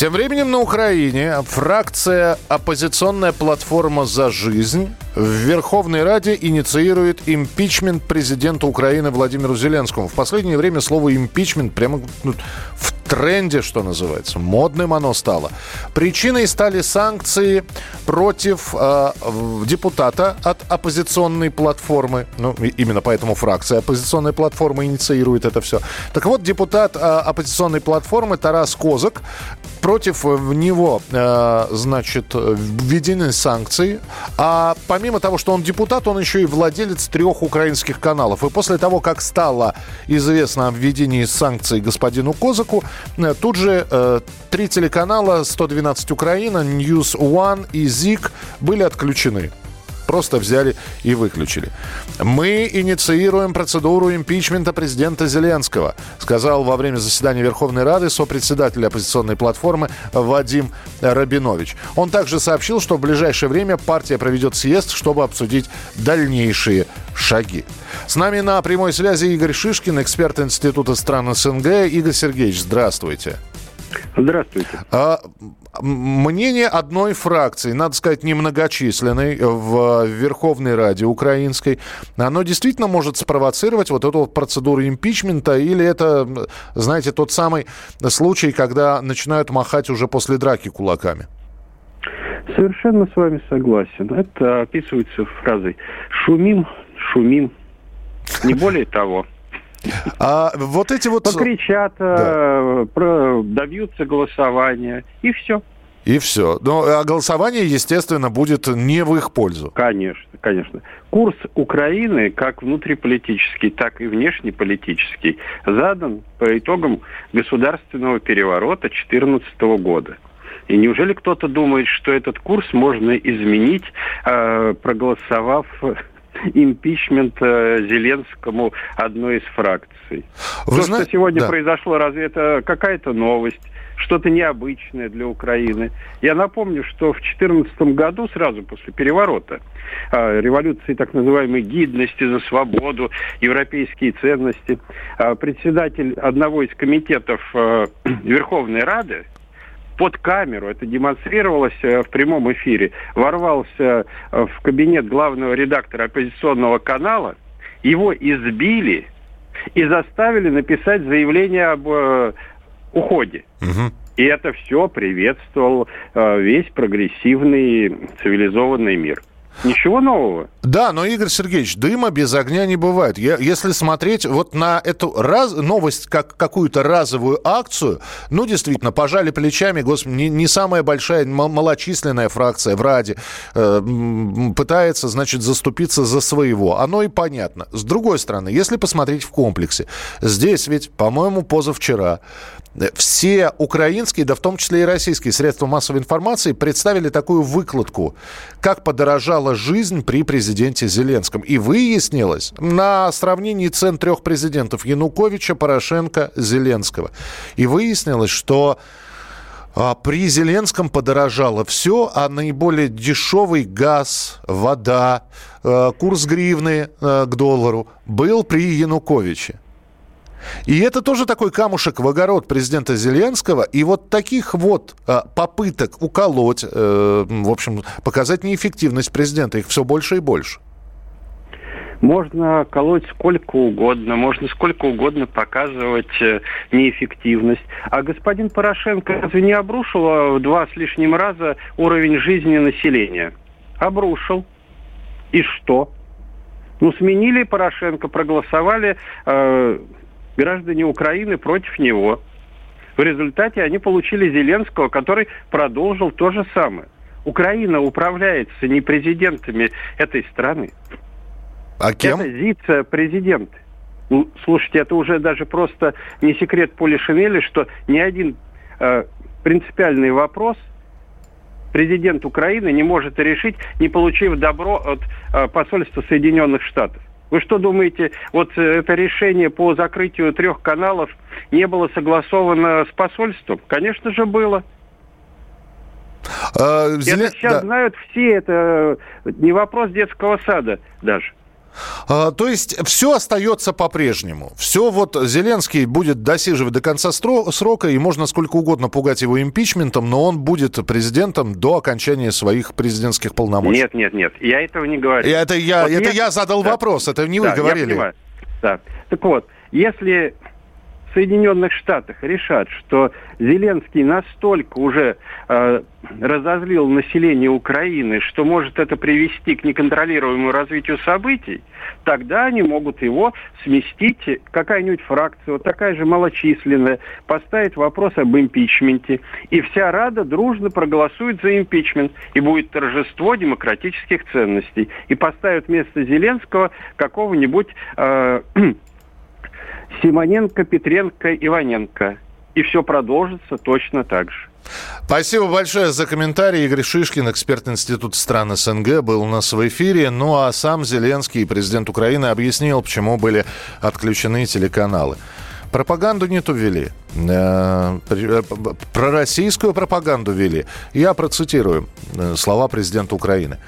Тем временем на Украине фракция «Оппозиционная платформа за жизнь» в Верховной Раде инициирует импичмент президента Украины Владимиру Зеленскому. В последнее время слово «импичмент» прямо ну, в тренде, что называется. Модным оно стало. Причиной стали санкции против э, депутата от оппозиционной платформы. Ну, именно поэтому фракция оппозиционной платформы инициирует это все. Так вот, депутат э, оппозиционной платформы Тарас Козак против него, э, значит, введены санкции. А помимо того, что он депутат, он еще и владелец трех украинских каналов. И после того, как стало известно о введении санкций господину Козаку, э, тут же э, три телеканала 112 Украина, News One и ЗИК были отключены просто взяли и выключили. Мы инициируем процедуру импичмента президента Зеленского, сказал во время заседания Верховной Рады сопредседатель оппозиционной платформы Вадим Рабинович. Он также сообщил, что в ближайшее время партия проведет съезд, чтобы обсудить дальнейшие шаги. С нами на прямой связи Игорь Шишкин, эксперт Института стран СНГ. Игорь Сергеевич, здравствуйте. Здравствуйте. А, мнение одной фракции, надо сказать, немногочисленной в Верховной Раде украинской, оно действительно может спровоцировать вот эту процедуру импичмента или это, знаете, тот самый случай, когда начинают махать уже после драки кулаками? Совершенно с вами согласен. Это описывается фразой «шумим, шумим». Не более того. А вот эти вот... Покричат, да. Э, добьются голосования, и все. И все. Но а голосование, естественно, будет не в их пользу. Конечно, конечно. Курс Украины, как внутриполитический, так и внешнеполитический, задан по итогам государственного переворота 2014 года. И неужели кто-то думает, что этот курс можно изменить, э, проголосовав импичмент э, Зеленскому одной из фракций. Вы То, зна... что сегодня да. произошло, разве это какая-то новость? что-то необычное для Украины. Я напомню, что в 2014 году, сразу после переворота, э, революции так называемой гидности за свободу, европейские ценности, э, председатель одного из комитетов Верховной Рады, под камеру, это демонстрировалось э, в прямом эфире, ворвался э, в кабинет главного редактора оппозиционного канала, его избили и заставили написать заявление об э, уходе. Угу. И это все приветствовал э, весь прогрессивный цивилизованный мир. Ничего нового. Да, но, Игорь Сергеевич, дыма без огня не бывает. Я, если смотреть вот на эту раз, новость, как какую-то разовую акцию, ну, действительно, пожали плечами, господи, не, не самая большая, малочисленная фракция в Раде э, пытается, значит, заступиться за своего. Оно и понятно. С другой стороны, если посмотреть в комплексе, здесь ведь, по-моему, позавчера все украинские, да в том числе и российские средства массовой информации представили такую выкладку, как подорожала жизнь при президенте Зеленском. И выяснилось на сравнении цен трех президентов Януковича, Порошенко, Зеленского. И выяснилось, что а при Зеленском подорожало все, а наиболее дешевый газ, вода, э, курс гривны э, к доллару был при Януковиче. И это тоже такой камушек в огород президента Зеленского. И вот таких вот а, попыток уколоть, э, в общем, показать неэффективность президента, их все больше и больше. Можно колоть сколько угодно, можно сколько угодно показывать э, неэффективность. А господин Порошенко разве не обрушил а, в два с лишним раза уровень жизни населения? Обрушил. И что? Ну, сменили Порошенко, проголосовали э, граждане Украины против него. В результате они получили Зеленского, который продолжил то же самое. Украина управляется не президентами этой страны. А кем? Это вице-президенты. Ну, слушайте, это уже даже просто не секрет Поли Шинели, что ни один э, принципиальный вопрос президент Украины не может решить, не получив добро от э, посольства Соединенных Штатов. Вы что думаете, вот э, это решение по закрытию трех каналов не было согласовано с посольством? Конечно же, было. А. Это сейчас да. знают все, это не вопрос детского сада даже. А, то есть все остается по-прежнему. Все вот Зеленский будет досиживать до конца срока, и можно сколько угодно пугать его импичментом, но он будет президентом до окончания своих президентских полномочий. Нет, нет, нет, я этого не говорю. И это я, вот это если... я задал да. вопрос, это не да, вы говорили. Я понимаю. Да. Так вот, если Соединенных Штатах решат, что Зеленский настолько уже э, разозлил население Украины, что может это привести к неконтролируемому развитию событий, тогда они могут его сместить, какая-нибудь фракция, вот такая же малочисленная, поставить вопрос об импичменте, и вся Рада дружно проголосует за импичмент, и будет торжество демократических ценностей, и поставят вместо Зеленского какого-нибудь э, Симоненко, Петренко, Иваненко. И все продолжится точно так же. Спасибо большое за комментарий. Игорь Шишкин, эксперт Института стран СНГ, был у нас в эфире. Ну а сам Зеленский, президент Украины, объяснил, почему были отключены телеканалы. Пропаганду не то ввели. Э, э, пророссийскую пропаганду вели. Я процитирую э, слова президента Украины.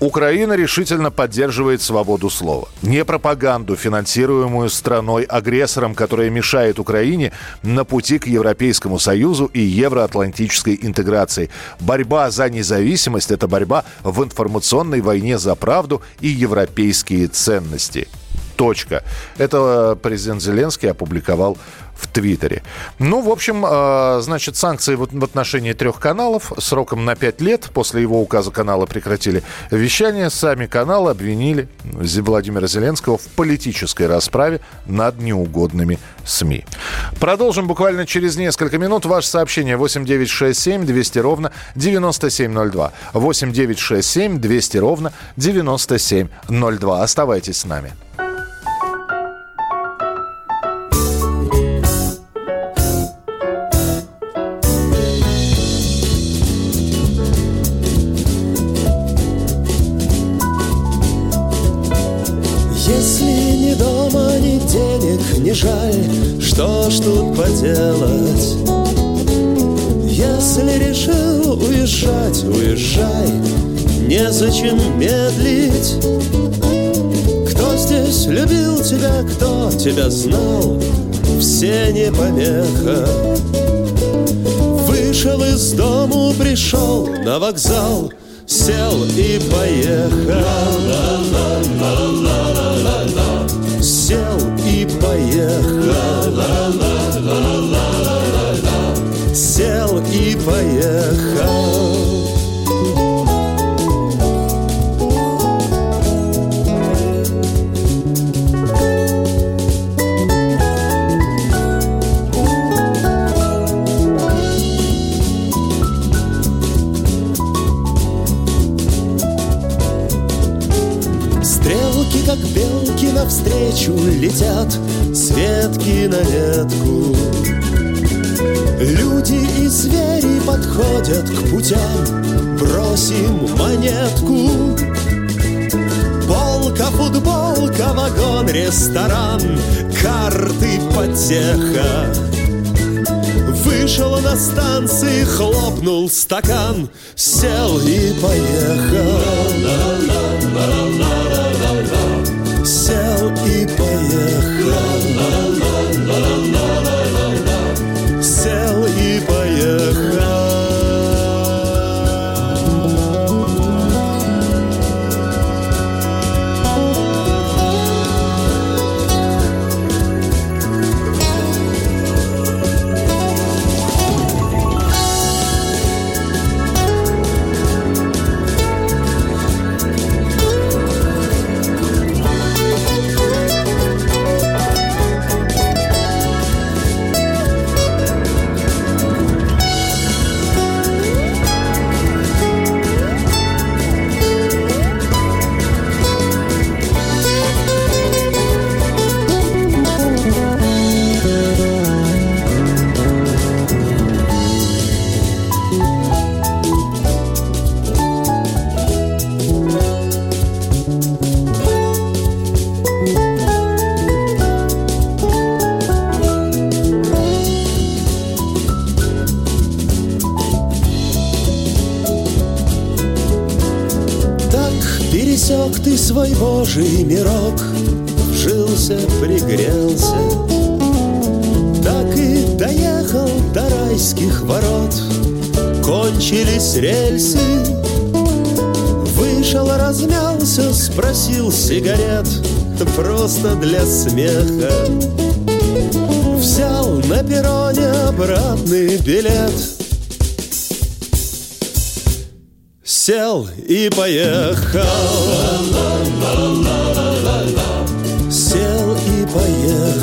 Украина решительно поддерживает свободу слова. Не пропаганду, финансируемую страной-агрессором, которая мешает Украине на пути к Европейскому Союзу и евроатлантической интеграции. Борьба за независимость – это борьба в информационной войне за правду и европейские ценности. Точка. Это президент Зеленский опубликовал в Твиттере. Ну, в общем, э, значит, санкции в отношении трех каналов сроком на пять лет. После его указа канала прекратили вещание. Сами каналы обвинили Владимира Зеленского в политической расправе над неугодными СМИ. Продолжим буквально через несколько минут. Ваше сообщение 8967 200 ровно 9702. 8967 200 ровно 9702. Оставайтесь с нами. Не жаль, что ж тут поделать. Если решил уезжать, уезжай Незачем медлить. Кто здесь любил тебя, кто тебя знал Все не помеха. Вышел из дому, пришел на вокзал Сел и поехал поехал Сел и поехал. Как белки навстречу летят с ветки на ветку. Люди и звери подходят к путям, бросим монетку. Полка, футболка, вагон, ресторан, карты, потеха. Вышел на станции, хлопнул стакан, сел и поехал сел и поехал. Свой божий мирок Вжился, пригрелся. Так и доехал до райских ворот. Кончились рельсы. Вышел, размялся, спросил сигарет. Просто для смеха. Взял на перроне обратный билет Сел и поехал. Сел и поехал